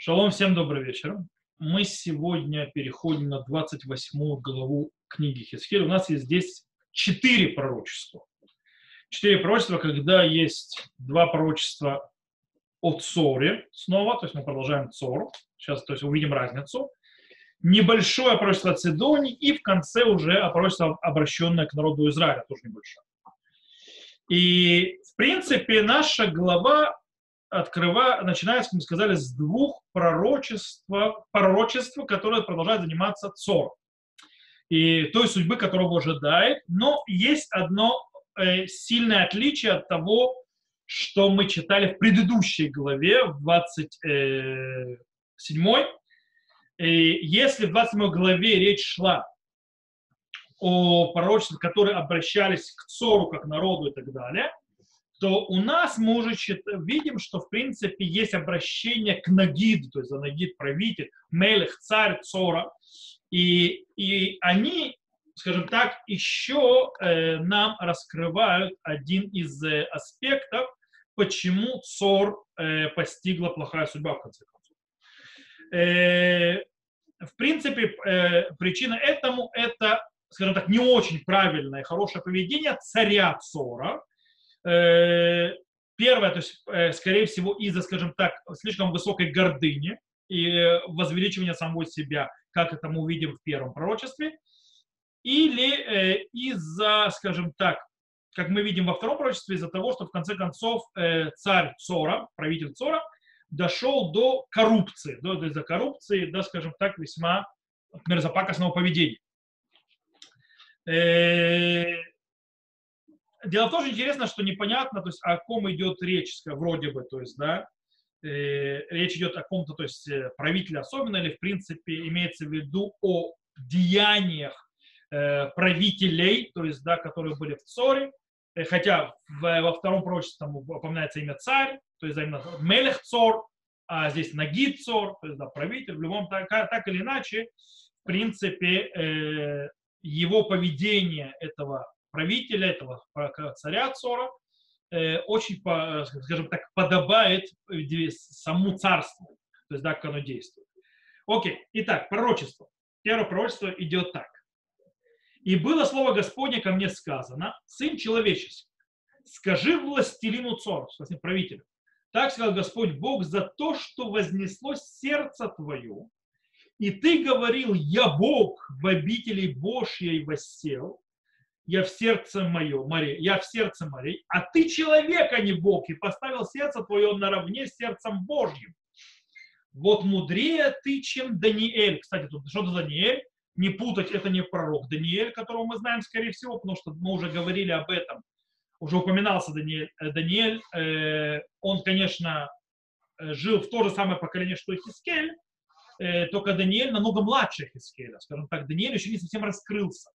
Шалом, всем добрый вечер. Мы сегодня переходим на 28 главу книги Хискель. У нас есть здесь четыре пророчества. Четыре пророчества, когда есть два пророчества о Цоре снова, то есть мы продолжаем Цор. Сейчас то есть увидим разницу. Небольшое пророчество о Цидоне и в конце уже пророчество, обращенное к народу Израиля, тоже небольшое. И, в принципе, наша глава открыва, начинается, как мы сказали, с двух пророчества, пророчества, которые продолжают заниматься Цор. И той судьбы, которую его ожидает. Но есть одно э, сильное отличие от того, что мы читали в предыдущей главе, в 27 и если в 27 главе речь шла о пророчествах, которые обращались к Цору как народу и так далее, то у нас мы уже видим, что в принципе есть обращение к Нагиду, то есть за Нагид правитель, Мелех, царь Цора. И, и они, скажем так, еще э, нам раскрывают один из э, аспектов, почему Цор э, постигла плохая судьба в конце концов. Э, в принципе, э, причина этому это, скажем так, не очень правильное, хорошее поведение царя Цора, первое, то есть, э, скорее всего, из-за, скажем так, слишком высокой гордыни и возвеличивания самого себя, как это мы увидим в первом пророчестве, или э, из-за, скажем так, как мы видим во втором пророчестве, из-за того, что в конце концов царь Цора, правитель Цора, дошел до коррупции, до, до, до коррупции, да, скажем так, весьма мерзопакостного поведения. Дело что интересно, что непонятно, то есть о ком идет речь, вроде бы, то есть, да, э, речь идет о ком-то, то есть э, правителе особенно, или в принципе имеется в виду о деяниях э, правителей, то есть, да, которые были в Цоре, хотя во втором пророчестве там упоминается имя царь, то есть именно Мелех Цор, а здесь Нагид Цор, то есть да, правитель, в любом так, так или иначе, в принципе, его поведение этого правителя, этого царя Цора, э, очень, скажем так, подобает саму царству, то есть, как оно действует. Окей, итак, пророчество. Первое пророчество идет так. «И было слово Господне ко мне сказано, сын человеческий, скажи властелину Цор, правителю, так сказал Господь Бог, за то, что вознесло сердце твое, и ты говорил, я Бог в обители Божьей воссел, я в сердце мое, Мария, я в сердце Марии, а ты человек, а не Бог, и поставил сердце твое наравне с сердцем Божьим. Вот мудрее ты, чем Даниэль. Кстати, тут что за Даниэль? Не путать, это не пророк Даниэль, которого мы знаем, скорее всего, потому что мы уже говорили об этом. Уже упоминался Даниэль. Э, Даниэль э, он, конечно, э, жил в то же самое поколение, что и Хискель, э, только Даниэль намного младше Хискеля. Скажем так, Даниэль еще не совсем раскрылся.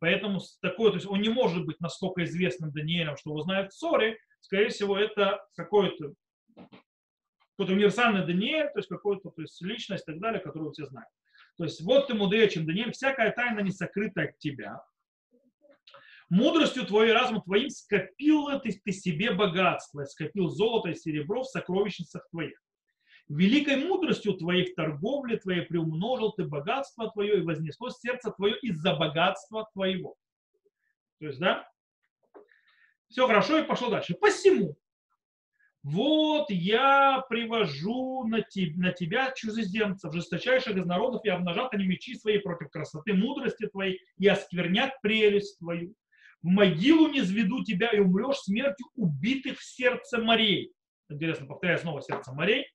Поэтому такой, то есть он не может быть настолько известным Даниэлем, что его знают в ссоре. Скорее всего, это какой-то какой-то универсальный Даниэль, то есть какой-то то есть личность и так далее, которую все знают. То есть вот ты мудрее, чем Даниэль, всякая тайна не сокрыта от тебя. Мудростью твоей разумом твоим скопил ты, ты себе богатство, скопил золото и серебро в сокровищницах твоих великой мудростью твоей в торговле твоей приумножил ты богатство твое и вознесло сердце твое из-за богатства твоего. То есть, да, все хорошо и пошло дальше. Посему, вот я привожу на, te, на тебя чужеземцев, жесточайших из народов, и обнажат они мечи свои против красоты, мудрости твоей, и осквернят прелесть твою. В могилу не зведу тебя, и умрешь смертью убитых в сердце морей. Интересно, повторяю снова сердце морей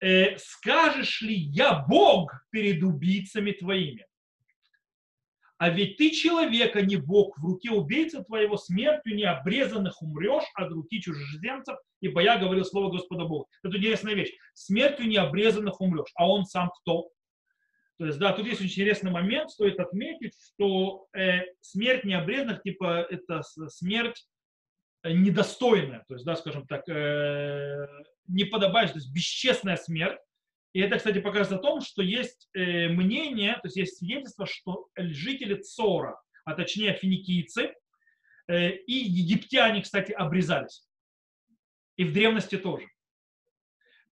э, скажешь ли я Бог перед убийцами твоими? А ведь ты человек, а не Бог, в руке убийцы твоего смертью необрезанных умрешь от руки чужеземцев, ибо я говорил слово Господа Бога. Это интересная вещь. Смертью необрезанных умрешь. А он сам кто? То есть, да, тут есть очень интересный момент, стоит отметить, что э, смерть необрезанных, типа, это смерть недостойная, то есть, да, скажем так, э, не подобающая, то есть бесчестная смерть. И это, кстати, показывает о том, что есть э, мнение, то есть есть свидетельство, что жители Цора, а точнее финикийцы э, и египтяне, кстати, обрезались. И в древности тоже.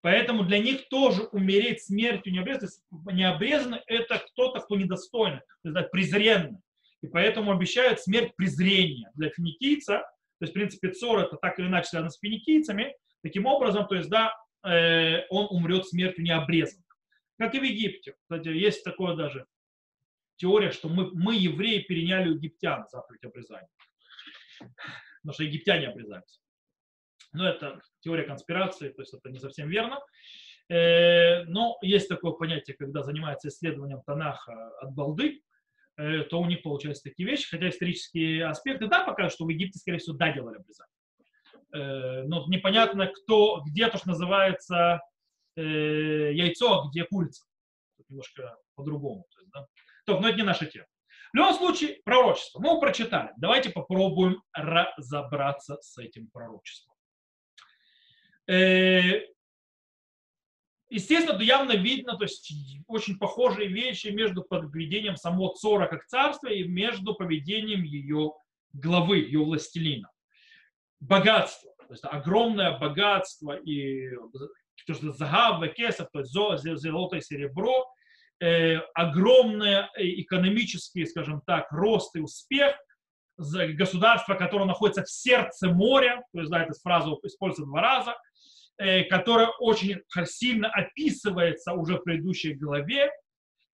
Поэтому для них тоже умереть смертью необрезанный, это кто-то, кто недостойный, то есть презренный. И поэтому обещают смерть презрения для финикийца. То есть, в принципе, Цор это так или иначе связано с финикийцами. Таким образом, то есть, да, э, он умрет смертью необрезанным. Как и в Египте. Кстати, есть такое даже теория, что мы, мы евреи, переняли у египтян заповедь обрезания. Потому что египтяне обрезаются. Но это теория конспирации, то есть это не совсем верно. Э, но есть такое понятие, когда занимается исследованием Танаха от балды, то у них получаются такие вещи, хотя исторические аспекты, да, покажут, что в Египте, скорее всего, да, делали обрезание. Э, но непонятно, кто, где то, что называется яйцо, а где курица. Немножко по-другому. То есть, да. То, но это не наша тема. В любом случае, пророчество. Мы его прочитали. Давайте попробуем разобраться с этим пророчеством. Э, естественно, явно видно, то есть очень похожие вещи между поведением самого Цора как царства и между поведением ее главы, ее властелина. Богатство, то есть огромное богатство и то, что загав, кесов, то есть золото и серебро, э, огромный экономический, скажем так, рост и успех государства, которое находится в сердце моря, то есть, да, эта фраза используется два раза, э, которая очень сильно описывается уже в предыдущей главе,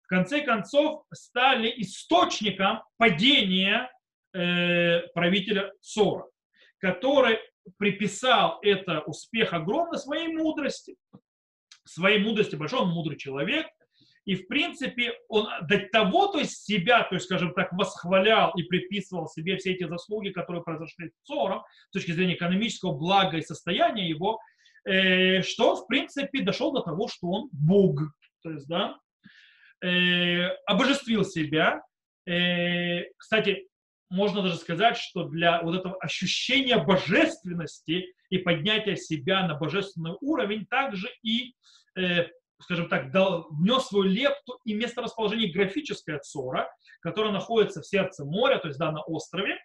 в конце концов стали источником падения э, правителя Сора, который приписал это успех огромный своей мудрости, своей мудрости, большой он мудрый человек, и, в принципе, он до того, то есть себя, то есть, скажем так, восхвалял и приписывал себе все эти заслуги, которые произошли с Цором, с точки зрения экономического блага и состояния его, э, что в принципе, дошел до того, что он Бог. То есть, да, э, обожествил себя. Э, кстати, можно даже сказать, что для вот этого ощущения божественности и поднятия себя на божественный уровень также и э, скажем так, дал, внес свою лепту и место расположения графическое Цора, которое находится в сердце моря, то есть да, на острове,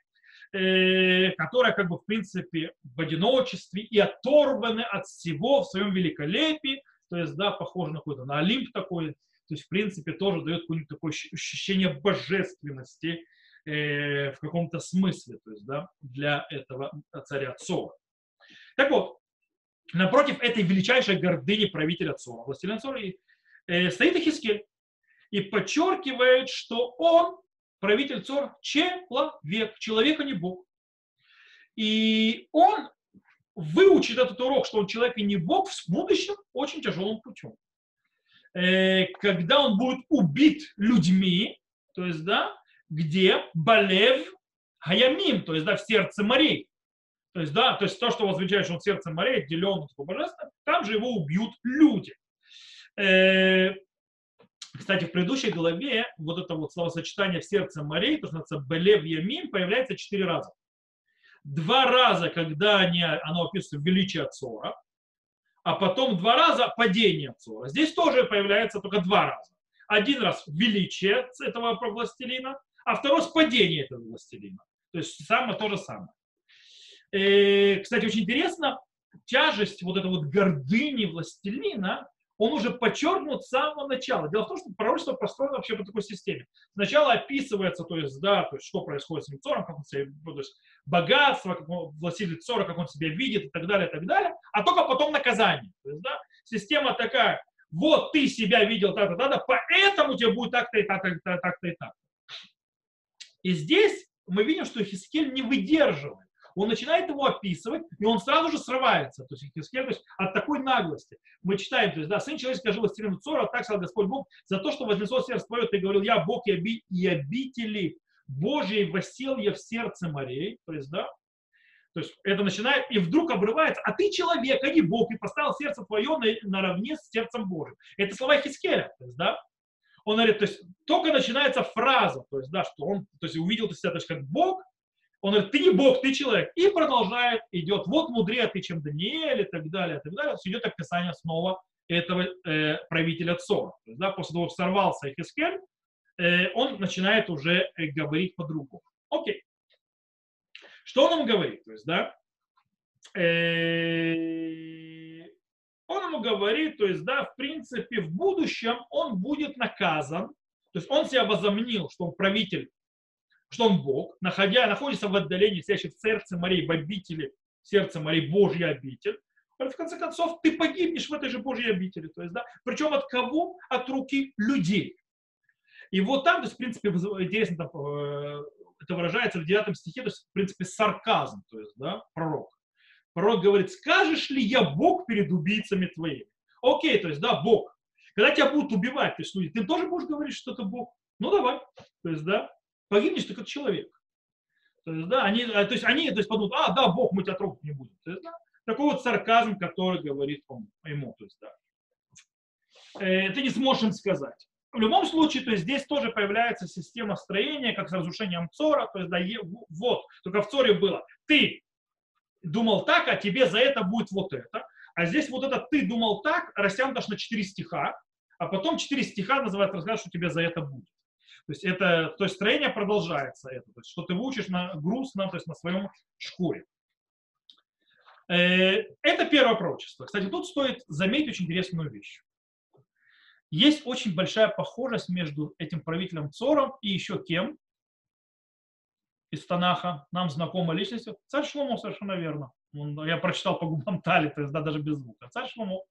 э, которое как бы в принципе в одиночестве и оторваны от всего в своем великолепии, то есть да, похоже на какой-то на Олимп такой, то есть в принципе тоже дает какое-нибудь такое ощущение божественности э, в каком-то смысле, то есть да, для этого царя Цора. Так вот, напротив этой величайшей гордыни правителя Цора, властелина Цора, э, стоит Ихискель и подчеркивает, что он, правитель Цор, человек, человек, а не Бог. И он выучит этот урок, что он человек и не Бог, в будущем очень тяжелым путем. Э, когда он будет убит людьми, то есть, да, где Балев Хаямим, то есть, да, в сердце морей. То есть, да, то есть то, что возвещает, что он сердцем морей, отделен от божества, там же его убьют люди. Кстати, в предыдущей главе вот это вот словосочетание в сердце морей, то, что называется Белев Ямим, появляется четыре раза. Два раза, когда они, оно описывает величие Цора, а потом два раза падение Цора. Здесь тоже появляется только два раза. Один раз величие этого властелина, а второй раз падение этого властелина. То есть самое то же самое. Э, кстати, очень интересно, тяжесть вот этой вот гордыни властелина, он уже подчеркнут с самого начала. Дело в том, что пророчество построено вообще по такой системе. Сначала описывается, то есть, да, то есть, что происходит с Мицором, как он себя, то есть, богатство, как он, властитель Цора, как он себя видит и так далее, и так далее, а только потом наказание. То есть, да, система такая, вот ты себя видел так-то, так поэтому тебе будет так-то и так-то, так-то и так. И здесь мы видим, что Хискель не выдерживает он начинает его описывать, и он сразу же срывается. То есть, то есть от такой наглости. Мы читаем, то есть, да, сын человеческий жил властелину Цора, так сказал Господь Бог, за то, что вознесло сердце твое, ты говорил, я Бог и, оби, и обители Божьей восел я в сердце морей. То есть, да, то есть это начинает, и вдруг обрывается, а ты человек, а не Бог, и поставил сердце твое на, наравне с сердцем Божьим. Это слова Хискеля, то есть, да. Он говорит, то есть только начинается фраза, то есть, да, что он то есть, увидел себя то есть, как Бог, он говорит, ты не Бог, ты человек. И продолжает, идет, вот мудрее ты, чем Даниэль и так далее, и так далее. Идет описание снова этого э, правителя Цора. То есть, да, после того, как сорвался Ихискель, э, он начинает уже э, говорить по-другому. Окей. Что он нам говорит? То есть, да, э, он ему говорит, то есть, да, в принципе, в будущем он будет наказан, то есть он себя возомнил, что он правитель, что он Бог, находя, находится в отдалении, сидящий в сердце морей, в обители, сердце морей Божья обитель, в конце концов, ты погибнешь в этой же Божьей обители. То есть, да, причем от кого? От руки людей. И вот там, то есть, в принципе, интересно, там, э, это выражается в 9 стихе, то есть, в принципе, сарказм, то есть, да, пророк. Пророк говорит, скажешь ли я Бог перед убийцами твоими? Окей, то есть, да, Бог. Когда тебя будут убивать, то есть, люди, ты тоже будешь говорить, что это Бог? Ну, давай. То есть, да, погибнешь ты как человек. То есть, да, они, то есть, они то есть, подумают, а, да, Бог, мы тебя трогать не будем. То есть, да, такой вот сарказм, который говорит он ему. То есть, да. Э, ты не сможешь им сказать. В любом случае, то есть здесь тоже появляется система строения, как с разрушением Цора. То есть, да, вот, только в Цоре было, ты думал так, а тебе за это будет вот это. А здесь вот это ты думал так, растянут аж на 4 стиха, а потом 4 стиха называют рассказ, что тебе за это будет. То есть это, то есть строение продолжается это, то есть что ты выучишь на грустно, то есть на своем шкуре. Э, это первое пророчество. Кстати, тут стоит заметить очень интересную вещь. Есть очень большая похожесть между этим правителем Цором и еще кем из Танаха, нам знакомая личность. Царь Шломо, совершенно верно. Я прочитал по губам Тали, то есть да, даже без звука. Царь Шломо.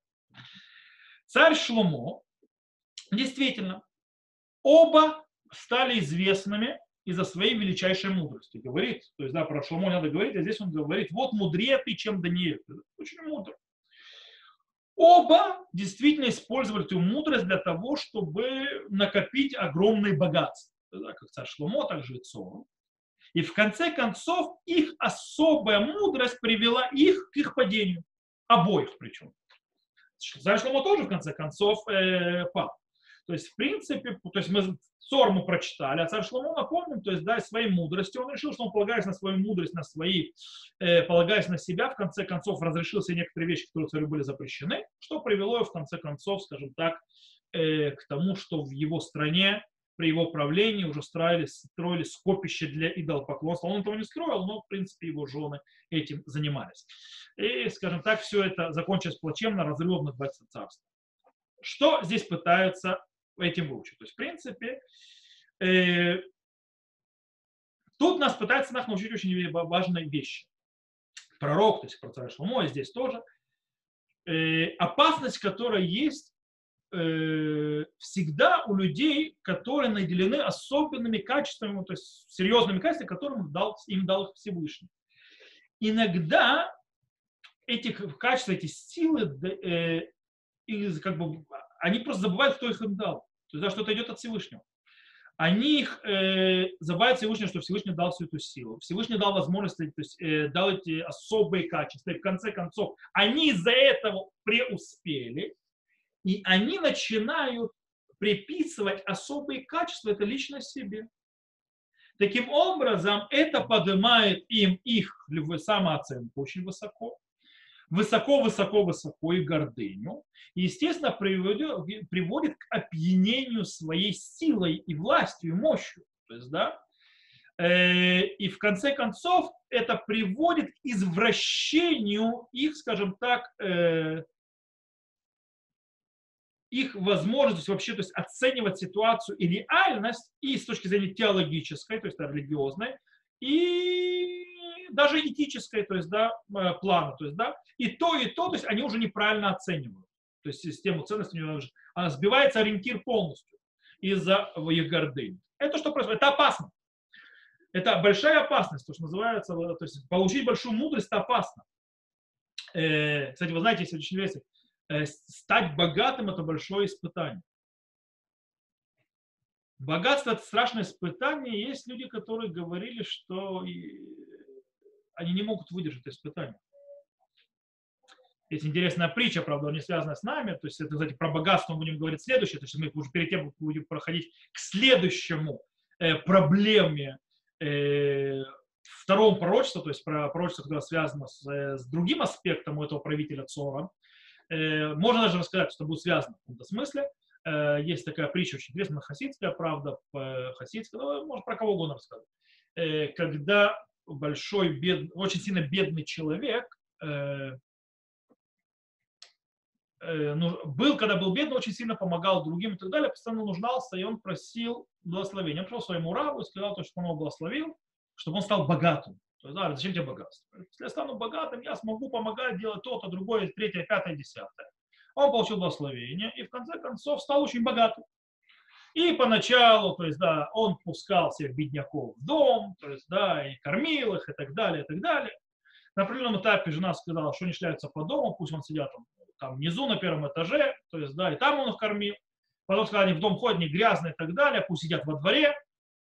Царь Шломо, действительно, оба стали известными из-за своей величайшей мудрости. Говорит, то есть, да, про Шломо надо говорить, а здесь он говорит, вот мудрее ты, чем Даниил. Очень мудро. Оба действительно использовали эту мудрость для того, чтобы накопить огромные богатства. Да, как царь Шломо, так же и Цор. И в конце концов их особая мудрость привела их к их падению. Обоих причем. Царь Шломо тоже в конце концов э, пал. То есть, в принципе, то есть мы Сор мы прочитали, а царь Шломо напомним, то есть, да, своей мудростью, он решил, что он, полагаясь на свою мудрость, на свои, э, полагаясь на себя, в конце концов, разрешил себе некоторые вещи, которые царю были запрещены, что привело в конце концов, скажем так, э, к тому, что в его стране при его правлении уже строили, строили скопище для идолопоклонства. Он этого не строил, но, в принципе, его жены этим занимались. И, скажем так, все это закончилось плачевно разрывом на 20 царств. Что здесь пытаются этим выучить. То есть, в принципе, э, тут нас пытается нас научить очень важной вещи. Пророк, то есть про царя Шломо, и здесь тоже. Э, опасность, которая есть э, всегда у людей, которые наделены особенными качествами, то есть серьезными качествами, которые им дал, им дал Всевышний. Иногда эти качества, эти силы, э, как бы, они просто забывают, кто их им дал. То есть, что-то идет от Всевышнего. Они их э, забывают Всевышнего, что Всевышний дал всю эту силу. Всевышний дал возможности, то есть э, дал эти особые качества. И в конце концов, они из-за этого преуспели. И они начинают приписывать особые качества это лично себе. Таким образом, это поднимает им их самооценку очень высоко высоко-высоко-высоко и гордыню. И, естественно, приводит, к опьянению своей силой и властью, и мощью. То есть, да, э, и в конце концов это приводит к извращению их, скажем так, э, их возможность вообще то есть оценивать ситуацию и реальность и с точки зрения теологической, то есть религиозной, и даже этической, то есть, да, э, плана, то есть, да, и то, и то, то есть они уже неправильно оценивают. То есть систему ценностей, она сбивается ориентир полностью из-за их гордыни. Это что происходит? Это опасно. Это большая опасность, то, что называется, то есть получить большую мудрость, опасно. Э, кстати, вы знаете, если очень интересно, э, стать богатым – это большое испытание. Богатство – это страшное испытание. Есть люди, которые говорили, что они не могут выдержать испытания. Есть интересная притча, правда, не связана с нами. То есть, это, кстати, про богатство мы будем говорить следующее. То есть, мы уже перед тем будем проходить к следующему э, проблеме э, второму пророчеству, то есть про пророчество, которое связано с, э, с другим аспектом у этого правителя Цора. Э, можно даже рассказать, что будет связано в каком-то смысле. Э, есть такая притча очень интересная, хасидская, правда, хасидская, ну, может, про кого угодно рассказать. Э, когда большой, бед, очень сильно бедный человек э, э, ну, был, когда был бедный, очень сильно помогал другим и так далее, постоянно нуждался, и он просил благословения. Он пришел своему рабу и сказал, то, что он его благословил, чтобы он стал богатым. То есть, да, зачем тебе богатство? Если я стану богатым, я смогу помогать делать то-то, другое, третье, пятое, десятое. Он получил благословение и в конце концов стал очень богатым. И поначалу, то есть, да, он пускал всех бедняков в дом, то есть, да, и кормил их, и так далее, и так далее. На определенном этапе жена сказала, что они шляются по дому, пусть он сидят там, там внизу на первом этаже, то есть, да, и там он их кормил. Потом сказали, они в дом ходят, не грязные и так далее, пусть сидят во дворе.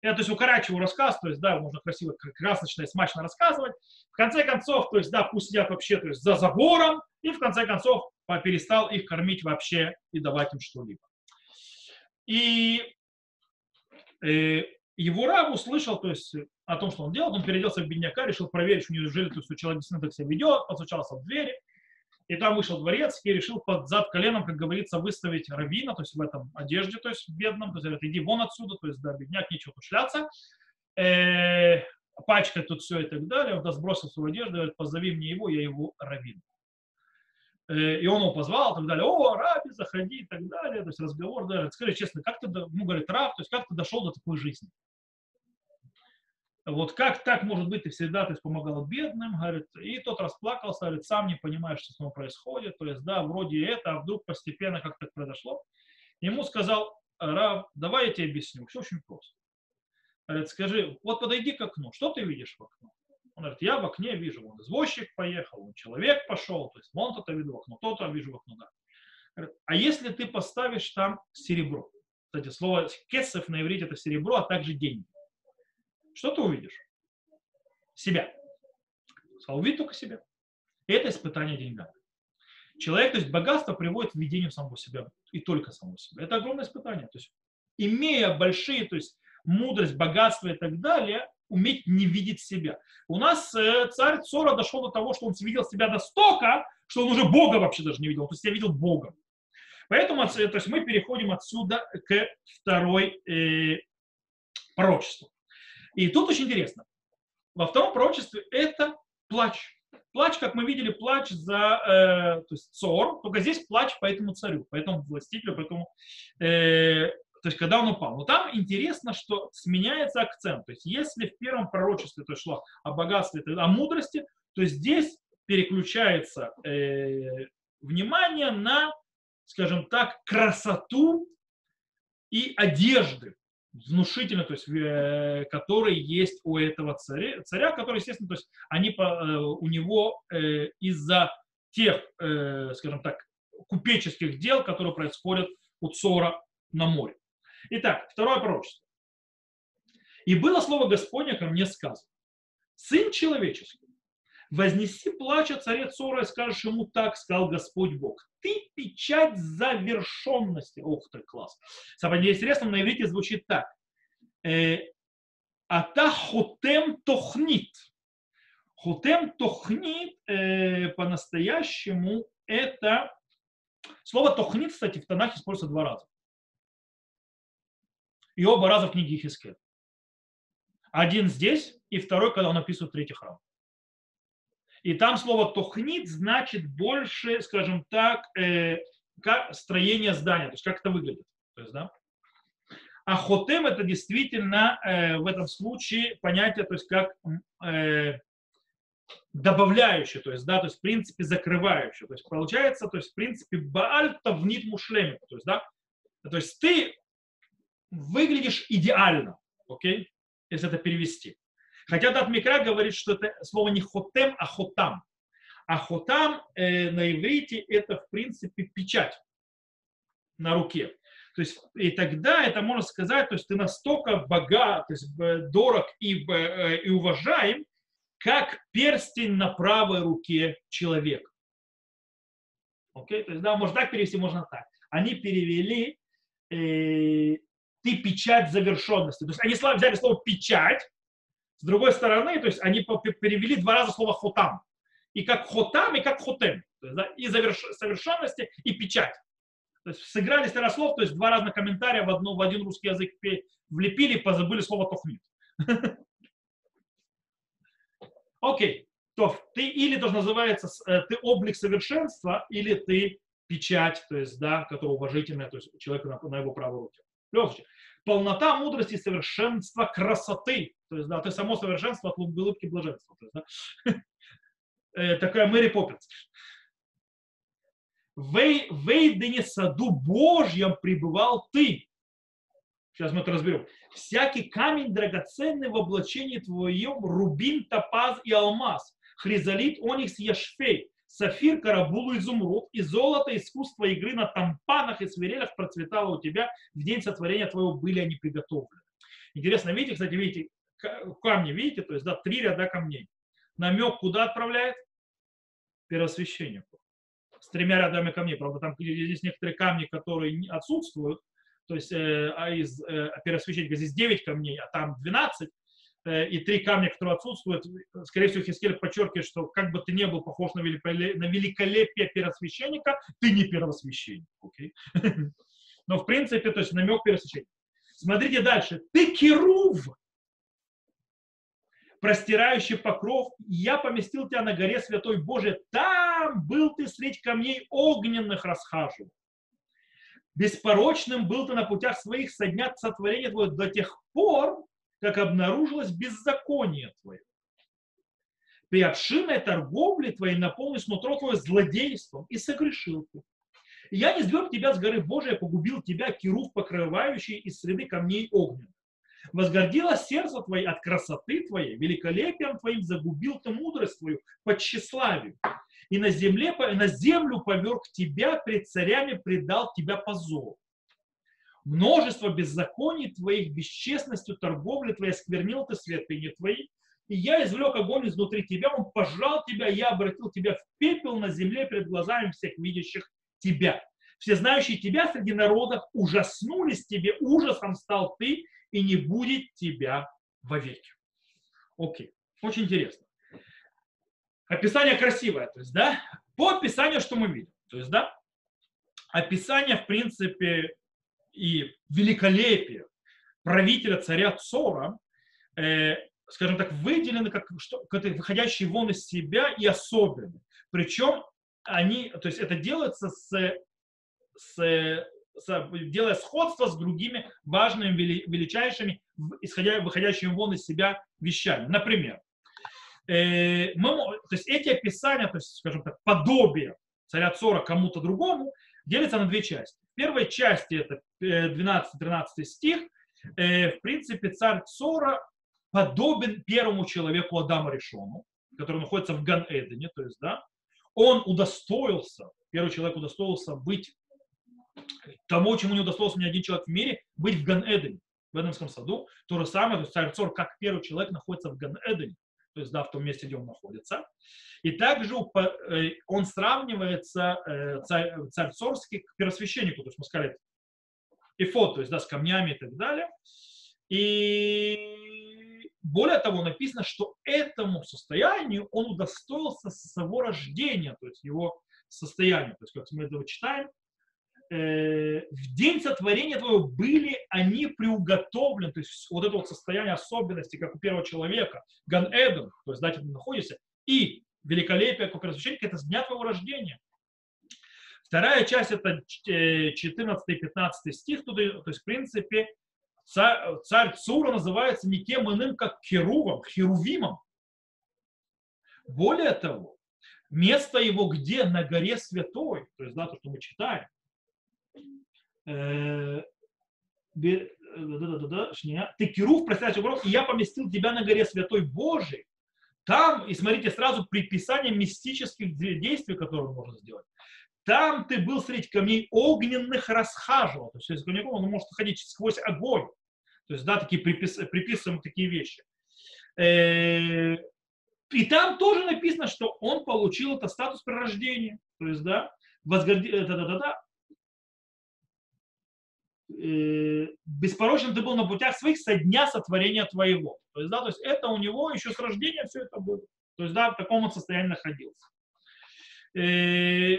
Я, то есть, укорачиваю рассказ, то есть, да, можно красиво, красочно и смачно рассказывать. В конце концов, то есть, да, пусть сидят вообще, то есть, за забором, и в конце концов перестал их кормить вообще и давать им что-либо. И э, его раб услышал, то есть, о том, что он делал, он переоделся в бедняка, решил проверить, что неужели то есть, человек действительно так себя ведет, постучался в двери, и там вышел дворец и решил под зад коленом, как говорится, выставить равина, то есть в этом одежде, то есть в бедном, то есть говорит, иди вон отсюда, то есть да, бедняк, нечего тут шляться, э, пачкать тут все и так далее, он сбросил свою одежду, говорит, позови мне его, я его равин. Э, и он его позвал, и так далее, о, Раби, заходи, и так далее, то есть разговор, да, скажи честно, как ты, ну, говорит, Раб, то есть как ты дошел до такой жизни? Вот как так может быть, ты всегда то есть, помогал бедным, говорит, и тот расплакался, говорит, сам не понимаешь, что с ним происходит, то есть, да, вроде это, а вдруг постепенно как так произошло. Ему сказал, Рав, давай я тебе объясню, все очень просто. Говорит, скажи, вот подойди к окну, что ты видишь в окно? Он говорит, я в окне вижу, вон извозчик поехал, вон человек пошел, то есть вон то-то виду в окно, то-то вижу в окно, да. А если ты поставишь там серебро? Кстати, слово кесов на иврите это серебро, а также деньги. Что ты увидишь? Себя. Сказал, увидь только себя. Это испытание деньгами. Человек, то есть богатство приводит к видению самого себя и только самого себя. Это огромное испытание. То есть, имея большие, то есть мудрость, богатство и так далее, уметь не видеть себя. У нас э, царь Цора дошел до того, что он видел себя настолько, что он уже Бога вообще даже не видел, то есть я видел Бога. Поэтому то есть мы переходим отсюда к второй э, пророчеству. И тут очень интересно. Во втором пророчестве это плач. Плач, как мы видели, плач за э, то есть цор, только здесь плач по этому царю, по этому властителю, по этому э, то есть когда он упал. Но там интересно, что сменяется акцент. То есть если в первом пророчестве то шло о богатстве, о мудрости, то здесь переключается э, внимание на, скажем так, красоту и одежды внушительно, то есть, э, которые есть у этого царя, царя, который, естественно, то есть, они по, э, у него э, из-за тех, э, скажем так, купеческих дел, которые происходят у Цора на море. Итак, второе пророчество. «И было слово Господне ко мне сказано, Сын человеческий, вознеси плач о царе Цора и скажешь ему так, сказал Господь Бог. Ты печать завершенности. Ух ты, класс. Самое интересное, на иврите звучит так. Э, Ата хотем тохнит. Хотем тохнит э, по-настоящему это... Слово тохнит, кстати, в Танахе используется два раза и оба раза в книге Хискет. Один здесь, и второй, когда он описывает третий храм. И там слово тохнит значит больше, скажем так, э, как строение здания, то есть как это выглядит. То есть, да? А хотем это действительно э, в этом случае понятие, то есть как э, добавляющее, то есть, да, то есть в принципе закрывающее. То есть получается, то есть в принципе бааль тавнит то есть, да, то есть ты выглядишь идеально, окей, если это перевести. Хотя Дат Микра говорит, что это слово не хотем, а хотам. А хотам э, на иврите это, в принципе, печать на руке. То есть, и тогда это можно сказать, то есть ты настолько богат, то есть дорог и, э, и уважаем, как перстень на правой руке человека. Окей? То есть, да, можно так перевести, можно так. Они перевели э, ты печать завершенности. То есть они взяли слово печать, с другой стороны, то есть они перевели два раза слово хотам. И как хотам, и как хотем. Да, и заверш, совершенности, и печать. То есть сыграли с слов, то есть два разных комментария в, одну, в один русский язык влепили, позабыли слово тохнит. Окей. То ты или тоже называется, э, ты облик совершенства, или ты печать, то есть, да, которая уважительная, то есть человека на, на его правой руке. Случае, полнота мудрости, совершенства, красоты, то есть, да, ты само совершенство от улыбки блаженства. То есть, да, э, такая Мэри Поппинс. В Эйдене саду Божьем пребывал ты. Сейчас мы это разберем. Всякий камень драгоценный в облачении твоем, рубин, топаз и алмаз, хризолит, оникс, яшфей, сафир, карабул, изумруд, и золото, искусство игры на тампанах и свирелях процветало у тебя, в день сотворения твоего были они приготовлены. Интересно, видите, кстати, видите, камни, видите, то есть, да, три ряда камней. Намек куда отправляет? Первосвященнику. С тремя рядами камней. Правда, там есть некоторые камни, которые отсутствуют, то есть э, а из э, первосвященника здесь 9 камней, а там 12, э, и три камня, которые отсутствуют, скорее всего, Хискель подчеркивает, что как бы ты не был похож на великолепие, первосвященника, ты не первосвященник. Okay? Но в принципе, то есть намек первосвященника. Смотрите дальше. Ты керув, простирающий покров, я поместил тебя на горе Святой Божией. Там был ты средь камней огненных расхаживал. Беспорочным был ты на путях своих со дня сотворения твоего до тех пор, как обнаружилось беззаконие твое. При обширной торговле твоей наполнишь нутро твое злодейством и согрешил ты. И я не сбег тебя с горы Божией, погубил тебя, Кирув, покрывающий из среды камней огненных. Возгордилось сердце твое от красоты твоей, великолепием твоим загубил ты мудрость твою по тщеславию. И на, земле, на землю поверг тебя, пред царями предал тебя позор. Множество беззаконий твоих, бесчестностью торговли твоей сквернил ты святыни твои. И я извлек огонь изнутри тебя, он пожал тебя, я обратил тебя в пепел на земле пред глазами всех видящих тебя. Все знающие тебя среди народов ужаснулись тебе, ужасом стал ты, и не будет тебя вовеки. Окей, очень интересно. Описание красивое, то есть, да, по описанию, что мы видим. То есть, да, описание, в принципе, и великолепие правителя царя Цора, э, скажем так, выделены как, что, как выходящие вон из себя и особенные. Причем они, то есть это делается с, с делая сходство с другими важными, величайшими, исходя, выходящими вон из себя вещами. Например, э, мы, то есть эти описания, то есть, скажем так, подобие царя Цора кому-то другому, делятся на две части. В первой части, это 12-13 э, стих, э, в принципе, царь Цора подобен первому человеку Адаму Решону, который находится в Ган-Эдене, то есть, да, он удостоился, первый человек удостоился быть тому, чему не удостоился ни один человек в мире, быть в Ган-Эдене, в Эдемском саду. То же самое, то есть царь Цор, как первый человек, находится в Ган-Эдене, то есть да, в том месте, где он находится. И также э, он сравнивается, э, царь, царь Цорский, к первосвященнику, то есть мы сказали, эфот, то есть да, с камнями и так далее. И более того, написано, что этому состоянию он удостоился с своего рождения, то есть его состоянию. То есть, как мы это читаем, в день сотворения твоего были они приуготовлены, то есть вот это вот состояние особенности, как у первого человека, Ган Эден, то есть, знаете, ты находишься, и великолепие, как первосвященника, это с дня твоего рождения. Вторая часть, это 14 и 15 стих, то есть, в принципе, царь, царь Цура называется никем иным, как Херувом, Херувимом. Более того, место его где? На горе Святой, то есть, да, то, что мы читаем. Э, ты Кирув, простящий угроз, и я поместил тебя на горе Святой Божий. Там, и смотрите, сразу приписание мистических действий, которые можно сделать. Там ты был среди камней огненных расхаживал. То есть, камняком он может ходить сквозь огонь. То есть, да, такие припис, приписываем такие вещи. Э, и там тоже написано, что он получил это статус при рождении. То есть, да, возгорди, да, да, да, да, э, беспорочным ты был на путях своих со дня сотворения твоего. То есть, да, то есть это у него еще с рождения все это было. То есть, да, в таком он состоянии находился. Э,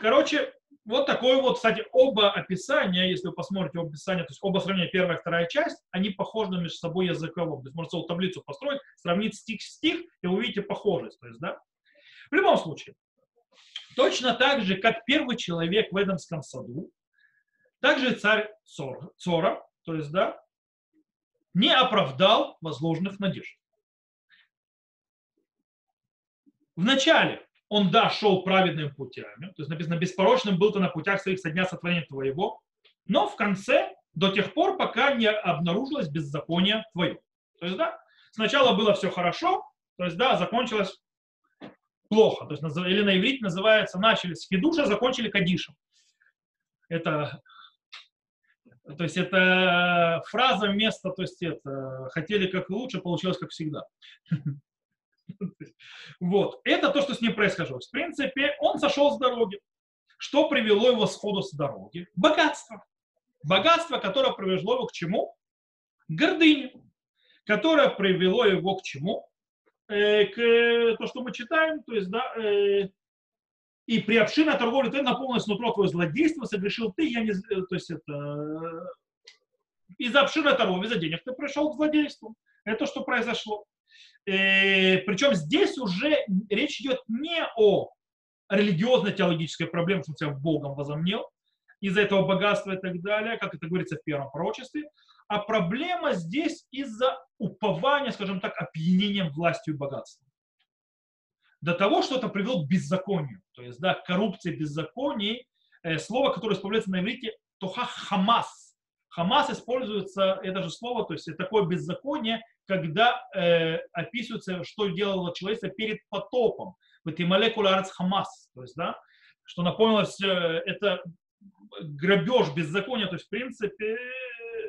короче, вот такое вот, кстати, оба описания, если вы посмотрите оба описания, то есть оба сравнения, первая и вторая часть, они похожи между собой языково. То есть можно целую таблицу построить, сравнить стих-стих, и вы увидите похожесть. То есть, да. В любом случае, Точно так же, как первый человек в Эдемском саду, также царь Цора, то есть, да, не оправдал возложенных надежд. Вначале он, да, шел праведными путями, то есть написано, беспорочным был ты на путях своих со дня сотворения твоего, но в конце, до тех пор, пока не обнаружилось беззаконие твое. То есть, да, сначала было все хорошо, то есть, да, закончилось плохо. То есть, или на иврите называется, начали с хидуша, закончили кадишем. Это, то есть, это фраза вместо, то есть, это, хотели как лучше, получилось как всегда. Вот. Это то, что с ним происходило. В принципе, он сошел с дороги. Что привело его сходу с дороги? Богатство. Богатство, которое привело его к чему? Гордыне. Которое привело его к чему? Э, к то, что мы читаем, то есть, да, э, и при общинной торговле ты наполнилось нутро твое злодейство, согрешил ты, я не, э, то есть это, из-за общинной торговли, из-за денег ты пришел к злодейству. Это что произошло. Э, причем здесь уже речь идет не о религиозно-теологической проблеме, что себя Богом возомнил, из-за этого богатства и так далее, как это говорится в первом пророчестве, а проблема здесь из-за упования, скажем так, опьянением властью и богатством. До того, что это привело к беззаконию. То есть, да, коррупция, беззаконий, э, слово, которое используется на иврите, тоха хамас. Хамас используется, это же слово, то есть такое беззаконие, когда э, описывается, что делало человечество перед потопом. Вот и молекула хамас, то есть, да, что напомнилось, э, это грабеж, беззаконие, то есть, в принципе,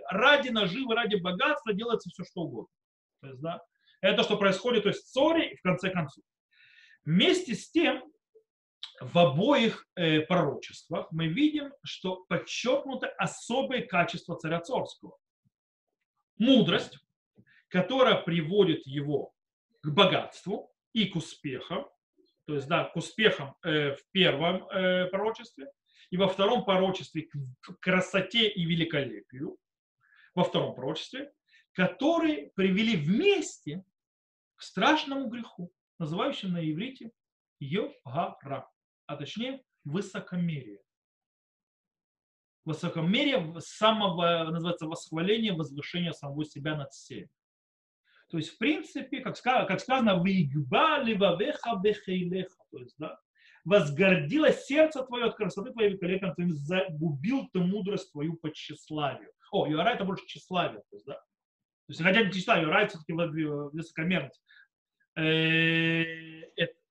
ради наживы, ради богатства делается все, что угодно. То есть, да, это что происходит, то есть, в ссоре, в конце концов. Вместе с тем, в обоих э, пророчествах мы видим, что подчеркнуто особые качества царя Цорского. Мудрость, которая приводит его к богатству и к успехам, то есть да, к успехам э, в первом э, пророчестве, и во втором пророчестве к красоте и великолепию, во втором пророчестве, которые привели вместе к страшному греху, называющему на иврите Йогара, а точнее высокомерие. Высокомерие самого, называется восхваление, возвышение самого себя над всеми. То есть, в принципе, как, как сказано, «Вигба ливавеха бехейлеха», то есть, да, возгордилось сердце твое от красоты твоей великолепия, ты загубил ты мудрость твою по тщеславию. О, Юара это больше тщеславие, то есть, да. То есть, хотя не тщеславие, Юара все-таки высокомерность. Э,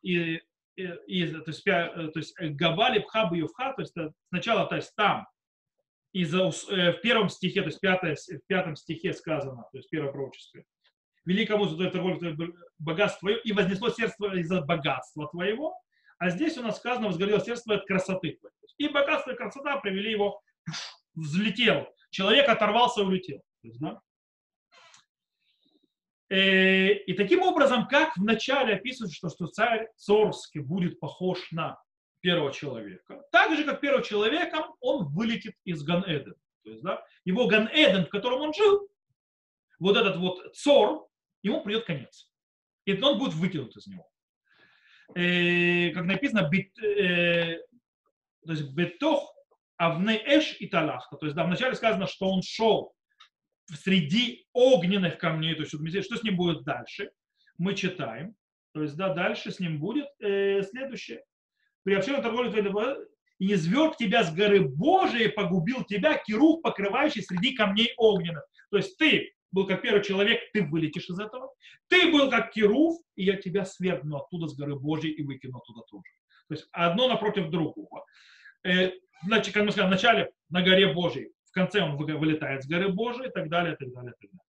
и, и, то есть, то есть Гавали, Пхаба, Ювха, то есть сначала, то есть там, из, э, в первом стихе, то есть пятое, в пятом стихе сказано, то есть в первом пророчестве, великому за торговлю богатство твое, и вознесло сердце из-за богатства твоего, а здесь у нас сказано, возгорело сердце от красоты. И богатство и красота привели его, взлетел. Человек оторвался и улетел. есть, да? Э, и таким образом, как вначале описывается, что, что царь Цорский будет похож на первого человека, так же, как первым человеком, он вылетит из Ган-Эден. То есть, да, его Ган-Эден, в котором он жил, вот этот вот Цор, ему придет конец. И он будет выкинут из него. И, э, как написано, бит, э, то есть бетох авне эш и талахта. То есть да, вначале сказано, что он шел среди огненных камней, то есть что с ним будет дальше, мы читаем. То есть, да, дальше с ним будет э, следующее. При общении торговли и не зверг тебя с горы Божией, погубил тебя, Кирух, покрывающий среди камней огненных. То есть ты был как первый человек, ты вылетишь из этого. Ты был как Кирув, и я тебя свергну оттуда с горы Божьей и выкину оттуда тоже. То есть одно напротив другого. Э, значит, как мы сказали, вначале на горе Божьей, конце он вылетает с горы Божьей и так далее, и так далее, и так далее.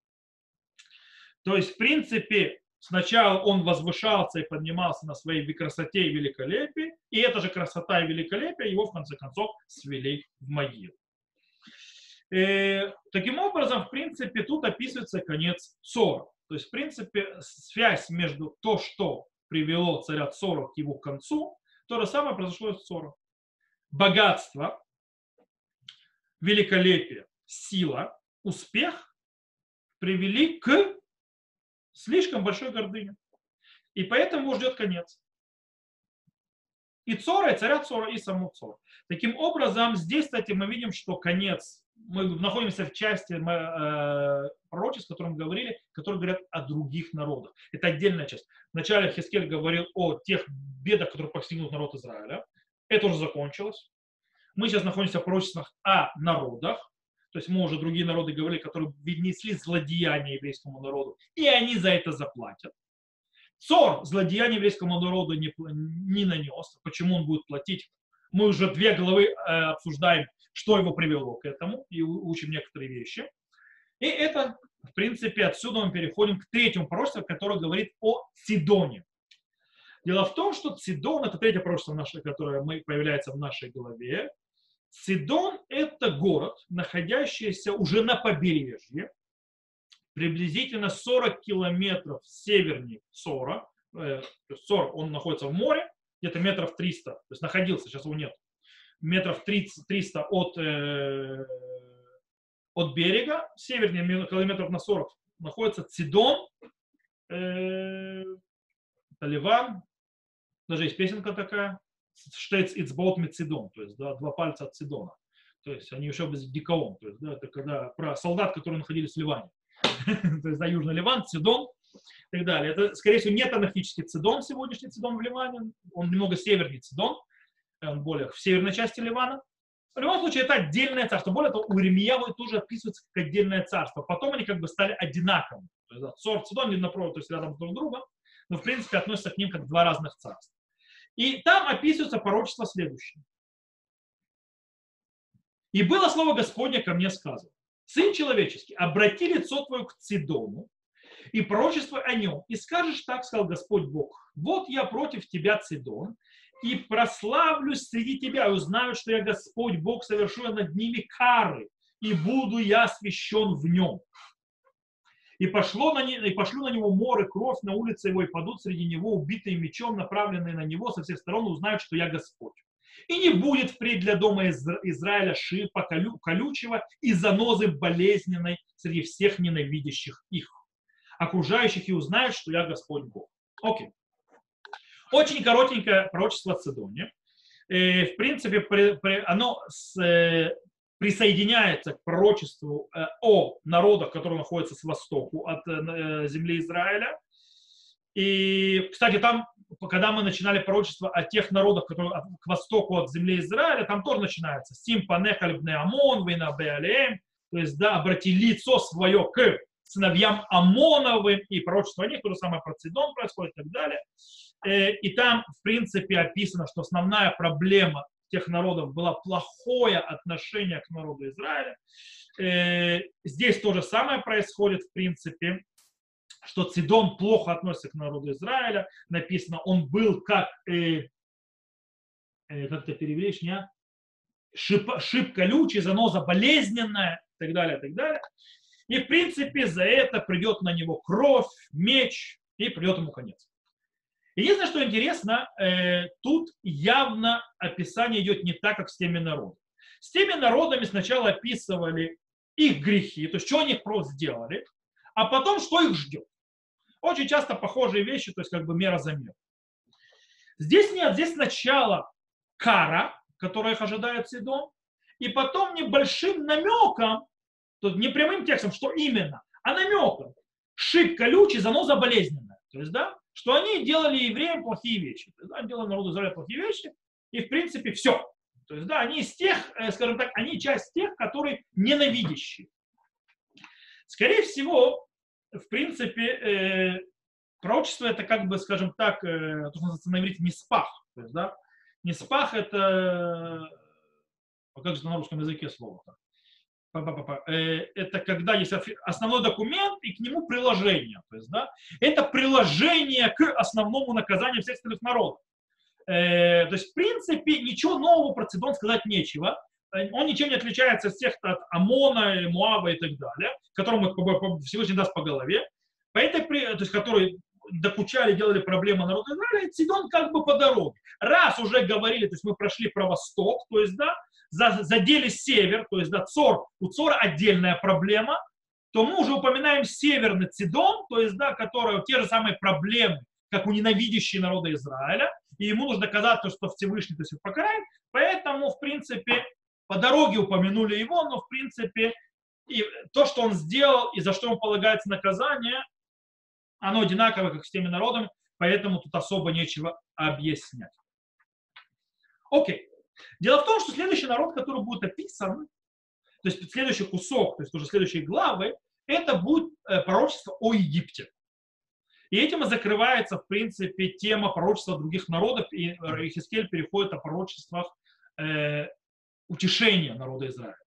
То есть, в принципе, сначала он возвышался и поднимался на своей красоте и великолепии, и эта же красота и великолепие его, в конце концов, свели в могилу. Э, таким образом, в принципе, тут описывается конец Цора. То есть, в принципе, связь между то, что привело царя Цора к его концу, то же самое произошло и с Цором. Богатство, великолепие, сила, успех привели к слишком большой гордыне. И поэтому ждет конец. И Цора, и царя Цора, и саму Цор. Таким образом, здесь, кстати, мы видим, что конец, мы находимся в части э, пророчеств, о котором говорили, которые говорят о других народах. Это отдельная часть. Вначале Хискель говорил о тех бедах, которые постигнут народ Израиля. Это уже закончилось. Мы сейчас находимся в пророчествах о народах. То есть мы уже другие народы говорили, которые внесли злодеяние еврейскому народу, и они за это заплатят. Цор злодеяние еврейскому народу не, не нанес. Почему он будет платить? Мы уже две главы э, обсуждаем, что его привело к этому, и учим некоторые вещи. И это, в принципе, отсюда мы переходим к третьему пророчеству, которое говорит о Сидоне. Дело в том, что Сидон, это третье пророчество, которое мы, появляется в нашей голове. Сидон – это город, находящийся уже на побережье, приблизительно 40 километров севернее Сора. Э, Сор, он находится в море, где-то метров 300, то есть находился, сейчас его нет, метров 30, 300 от, э, от берега, севернее километров на 40 находится Цидон, э, Ливан, даже есть песенка такая, Штейц Ицбот Мецидон, то есть да, два пальца от Цидона. То есть они еще без дикаон, то есть да, это когда про солдат, которые находились в Ливане. то есть да, Южный Ливан, Цидон и так далее. Это, скорее всего, не танахический Цидон, сегодняшний Цидон в Ливане, он немного севернее Цидон, он более в северной части Ливана. В любом случае, это отдельное царство. Более того, у Ремьявы тоже описывается как отдельное царство. Потом они как бы стали одинаковыми. То есть, да, Цор, Цидон не напротив, то есть рядом друг с другом, но в принципе относятся к ним как два разных царства. И там описывается пророчество следующее. И было слово Господне ко мне сказано. Сын человеческий, обрати лицо твое к Цидону и пророчество о нем. И скажешь так, сказал Господь Бог, вот я против тебя, Цидон, и прославлюсь среди тебя, и узнаю, что я Господь Бог, совершу над ними кары, и буду я освящен в нем. И, пошло на не, и пошлю на него море, кровь на улице его, и падут среди него убитые мечом, направленные на него со всех сторон, узнают, что я Господь. И не будет впредь для дома Израиля шипа колю, колючего и занозы болезненной среди всех ненавидящих их. Окружающих и узнают, что я Господь Бог. Окей. Очень коротенькое пророчество о Цидоне. Э, в принципе, оно э, присоединяется к пророчеству э, о народах, которые находятся с востоку от земли Израиля. И, кстати, там когда мы начинали пророчество о тех народах, которые к востоку от земли Израиля, там тоже начинается. Сим панехаль бне Амон, вейна беалеем, то есть, да, обрати лицо свое к сыновьям Амоновым, и пророчество о них, то же самое про Цидон происходит и так далее. Э, и там, в принципе, описано, что основная проблема тех народов была плохое отношение к народу Израиля. Э, здесь то же самое происходит, в принципе что Цидон плохо относится к народу Израиля. Написано, он был как, э, э, как это перевелишь, не? Шип, шип колючий, заноза болезненная, и так далее, и так далее. И, в принципе, за это придет на него кровь, меч, и придет ему конец. Единственное, что интересно, э, тут явно описание идет не так, как с теми народами. С теми народами сначала описывали их грехи, то есть что они просто сделали, а потом что их ждет. Очень часто похожие вещи, то есть как бы мера за меру. Здесь нет, здесь сначала кара, которая их ожидает Сидон, и потом небольшим намеком, тут не прямым текстом, что именно, а намеком, шип колючий, заноза болезненная. То есть, да, что они делали евреям плохие вещи. То есть, да, делали народу Израиля плохие вещи, и в принципе все. То есть, да, они из тех, э, скажем так, они часть тех, которые ненавидящие. Скорее всего, в принципе, э, пророчество это как бы, скажем так, э, то, что называется на иврите миспах. То есть, да, миспах это, а как же на русском языке слово-то? Э, это когда есть основной документ и к нему приложение. То есть, да, это приложение к основному наказанию всех остальных народов. Э, то есть, в принципе, ничего нового про Цидон сказать нечего. Э, он ничем не отличается от всех от Амона, Муава и так далее, которому Всевышний даст по голове, по этой, то есть, которые докучали, делали проблемы народу Израиля, Сидон как бы по дороге. Раз уже говорили, то есть мы прошли про восток, то есть, да, задели север, то есть, да, Цор, у Цора отдельная проблема, то мы уже упоминаем северный Цидон, то есть, да, который те же самые проблемы, как у ненавидящей народа Израиля, и ему нужно доказать, что Всевышний то есть, покарает, поэтому, в принципе, по дороге упомянули его, но, в принципе, и то, что он сделал и за что ему полагается наказание, оно одинаково, как с теми народами, поэтому тут особо нечего объяснять. Окей. Дело в том, что следующий народ, который будет описан, то есть следующий кусок, то есть уже следующие главы, это будет э, пророчество о Египте. И этим и закрывается, в принципе, тема пророчества других народов, и Ихискель переходит о пророчествах э, утешения народа Израиля.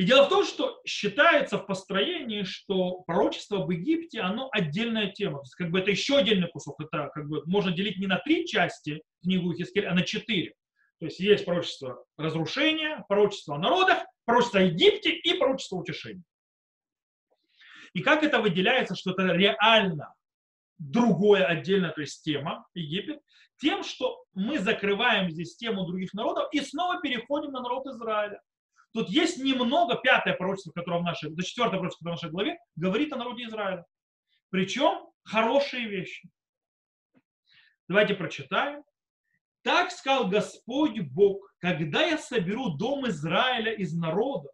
И дело в том, что считается в построении, что пророчество об Египте, оно отдельная тема. То есть, как бы это еще отдельный кусок. Это как бы можно делить не на три части книгу Хискель, а на четыре. То есть есть пророчество разрушения, пророчество о народах, пророчество Египте и пророчество утешения. И как это выделяется, что это реально другое отдельная, то есть тема Египет, тем, что мы закрываем здесь тему других народов и снова переходим на народ Израиля. Тут есть немного, пятое пророчество, которое в нашей, до четвертое пророчество, в нашей главе, говорит о народе Израиля. Причем хорошие вещи. Давайте прочитаем. Так сказал Господь Бог, когда я соберу дом Израиля из народа,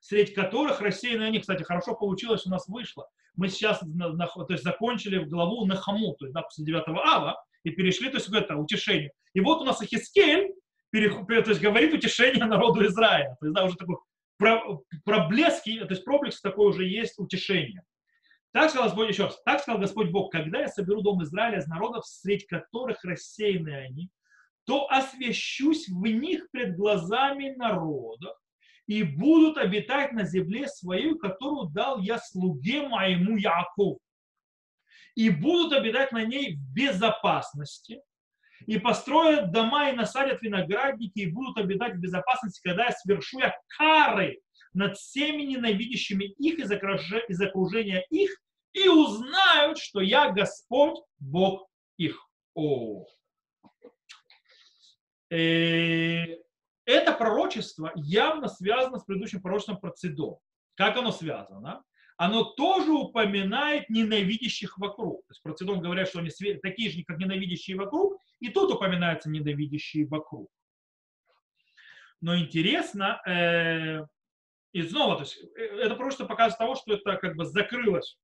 среди которых рассеяны они, кстати, хорошо получилось, у нас вышло. Мы сейчас то есть закончили главу на Хаму, то есть да, после 9 ава, и перешли, то есть в это утешение. И вот у нас Ахискель, то есть говорит утешение народу Израиля. То есть да, уже такой про, проблески, то есть проблеск такой уже есть утешение. Так сказал Господь, еще раз, так сказал Господь Бог, когда я соберу дом Израиля из народов, среди которых рассеяны они, то освящусь в них пред глазами народа, и будут обитать на земле своей, которую дал я слуге моему Якову. И будут обитать на ней в безопасности, и построят дома и насадят виноградники, и будут обитать в безопасности, когда я свершу я кары над всеми ненавидящими их из, из окружения их, и узнают, что я Господь, Бог их. О. Э, это пророчество явно связано с предыдущим пророчеством про Цидон. Как оно связано? Оно тоже упоминает ненавидящих вокруг. То есть про Цидон говорят, что они такие же, как ненавидящие вокруг, и тут упоминаются ненавидящие вокруг. Но интересно, э, и снова, то есть, э, это просто показывает того, что это как бы закрылось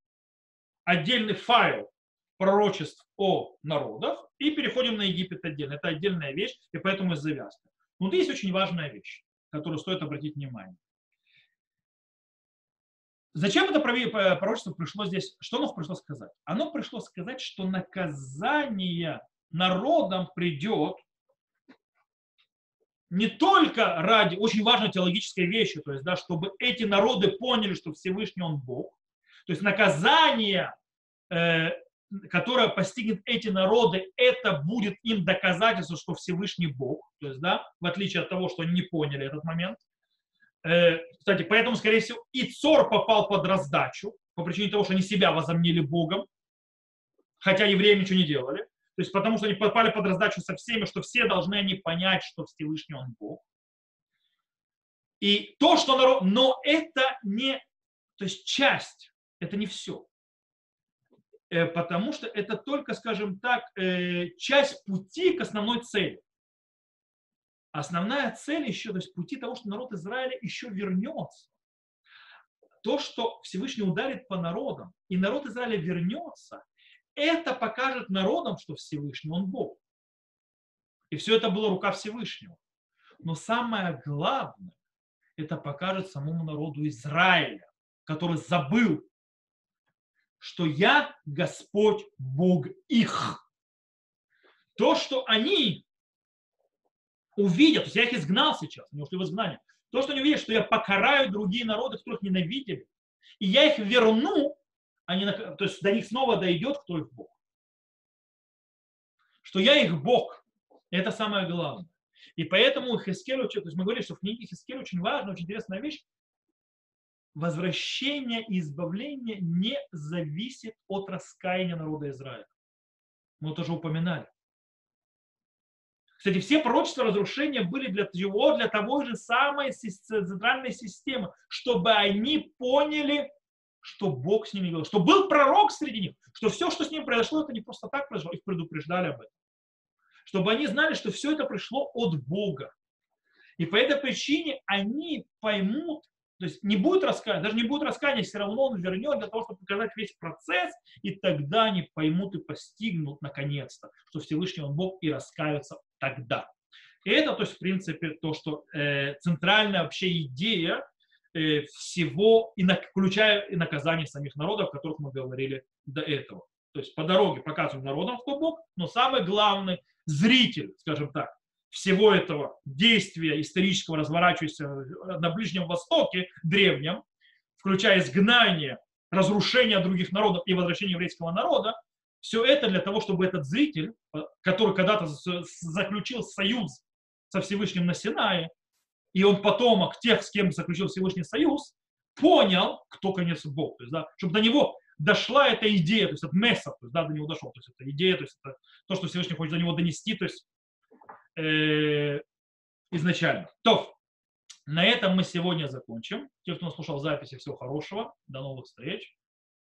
отдельный файл пророчеств о народах, и переходим на Египет отдельно. Это отдельная вещь, и поэтому и завязка. Но есть очень важная вещь, которую стоит обратить внимание. Зачем это пророчество пришло здесь? Что оно пришло сказать? Оно пришло сказать, что наказание народам придет не только ради очень важной теологической вещи, то есть, да, чтобы эти народы поняли, что Всевышний Он Бог, то есть наказание, э, которое постигнет эти народы, это будет им доказательство, что Всевышний Бог, то есть, да, в отличие от того, что они не поняли этот момент. Э, кстати, поэтому, скорее всего, и Цор попал под раздачу, по причине того, что они себя возомнили Богом, хотя евреи ничего не делали. То есть потому что они попали под раздачу со всеми, что все должны они понять, что Всевышний Он Бог. И то, что народ... Но это не... То есть часть, это не все. Э, потому что это только, скажем так, э, часть пути к основной цели. Основная цель еще, то есть пути того, что народ Израиля еще вернется. То, что Всевышний ударит по народам, и народ Израиля вернется, это покажет народам, что Всевышний, Он Бог. И все это была рука Всевышнего. Но самое главное, это покажет самому народу Израиля, который забыл, что я Господь Бог их. То, что они увидят, то есть я их изгнал сейчас, они ушли в изгнание, то, что они увидят, что я покараю другие народы, которых ненавидели, и я их верну, они, то есть до них снова дойдет, кто их Бог. Что я их Бог. Это самое главное. И поэтому Хискель, то есть мы говорили, что в книге Хискель очень важная, очень интересная вещь. Возвращение и избавление не зависит от раскаяния народа Израиля. Мы тоже упоминали. Кстати, все пророчества разрушения были для того, для того же самой центральной системы, чтобы они поняли, что Бог с ними говорил, что был пророк среди них, что все, что с ним произошло, это не просто так произошло, их предупреждали об этом. чтобы они знали, что все это пришло от Бога. И по этой причине они поймут, то есть не будет раскаяния, даже не будет раскаяния, все равно он вернет для того, чтобы показать весь процесс, и тогда они поймут и постигнут наконец-то, что Всевышний он Бог и раскаются тогда. И это, то есть, в принципе, то, что э, центральная вообще идея э, всего, и на, включая и наказание самих народов, о которых мы говорили до этого. То есть по дороге показываем народам, кто Бог, но самый главный зритель, скажем так, всего этого действия исторического, разворачивающегося на Ближнем Востоке, древнем, включая изгнание, разрушение других народов и возвращение еврейского народа, все это для того, чтобы этот зритель, который когда-то заключил союз со Всевышним на Синае, и он потомок тех, с кем заключил Всевышний союз, понял, кто конец Бог. То есть, да, чтобы до него дошла эта идея, то есть от Месса, то есть, да, до него дошел, то есть это идея, то есть это то, что Всевышний хочет до него донести, то есть э, изначально. То, на этом мы сегодня закончим. Те, кто нас слушал записи, всего хорошего. До новых встреч.